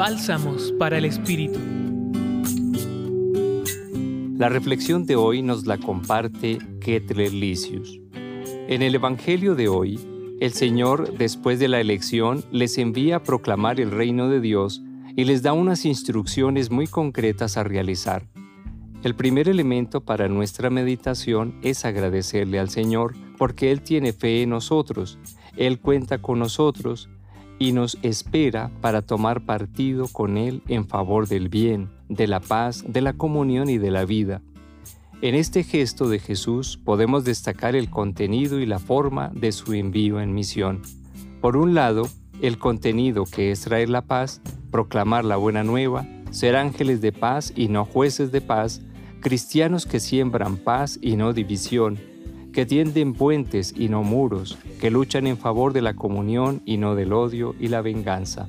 Bálsamos para el Espíritu. La reflexión de hoy nos la comparte Kettler Licius. En el Evangelio de hoy, el Señor, después de la elección, les envía a proclamar el reino de Dios y les da unas instrucciones muy concretas a realizar. El primer elemento para nuestra meditación es agradecerle al Señor porque Él tiene fe en nosotros, Él cuenta con nosotros y nos espera para tomar partido con Él en favor del bien, de la paz, de la comunión y de la vida. En este gesto de Jesús podemos destacar el contenido y la forma de su envío en misión. Por un lado, el contenido que es traer la paz, proclamar la buena nueva, ser ángeles de paz y no jueces de paz, cristianos que siembran paz y no división, que tienden puentes y no muros, que luchan en favor de la comunión y no del odio y la venganza.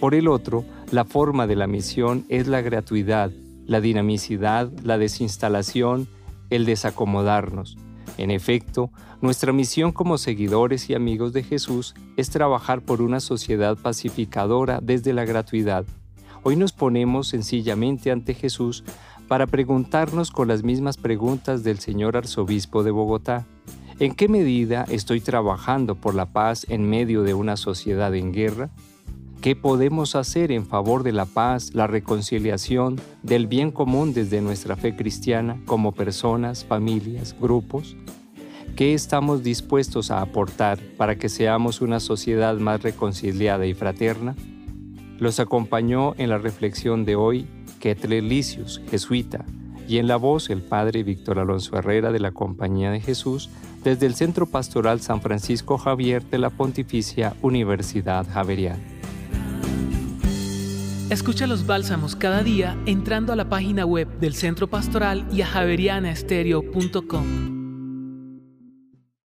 Por el otro, la forma de la misión es la gratuidad, la dinamicidad, la desinstalación, el desacomodarnos. En efecto, nuestra misión como seguidores y amigos de Jesús es trabajar por una sociedad pacificadora desde la gratuidad. Hoy nos ponemos sencillamente ante Jesús para preguntarnos con las mismas preguntas del señor arzobispo de Bogotá. ¿En qué medida estoy trabajando por la paz en medio de una sociedad en guerra? ¿Qué podemos hacer en favor de la paz, la reconciliación, del bien común desde nuestra fe cristiana como personas, familias, grupos? ¿Qué estamos dispuestos a aportar para que seamos una sociedad más reconciliada y fraterna? Los acompañó en la reflexión de hoy Ketle Licius, jesuita, y en la voz el padre Víctor Alonso Herrera de la Compañía de Jesús desde el Centro Pastoral San Francisco Javier de la Pontificia Universidad Javeriana. Escucha los bálsamos cada día entrando a la página web del Centro Pastoral y a javerianaestereo.com.